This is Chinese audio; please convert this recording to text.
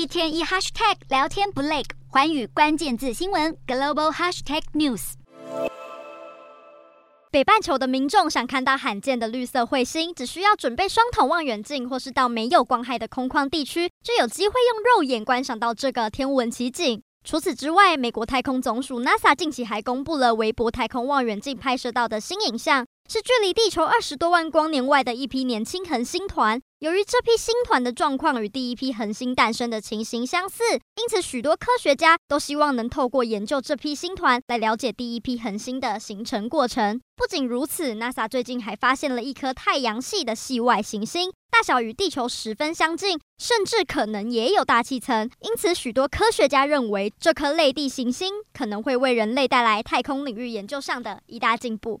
一天一 hashtag 聊天不累，寰宇关键字新闻 global hashtag news。北半球的民众想看到罕见的绿色彗星，只需要准备双筒望远镜，或是到没有光害的空旷地区，就有机会用肉眼观赏到这个天文奇景。除此之外，美国太空总署 NASA 近期还公布了韦伯太空望远镜拍摄到的新影像。是距离地球二十多万光年外的一批年轻恒星团。由于这批星团的状况与第一批恒星诞生的情形相似，因此许多科学家都希望能透过研究这批星团来了解第一批恒星的形成过程。不仅如此，NASA 最近还发现了一颗太阳系的系外行星，大小与地球十分相近，甚至可能也有大气层。因此，许多科学家认为这颗类地行星可能会为人类带来太空领域研究上的一大进步。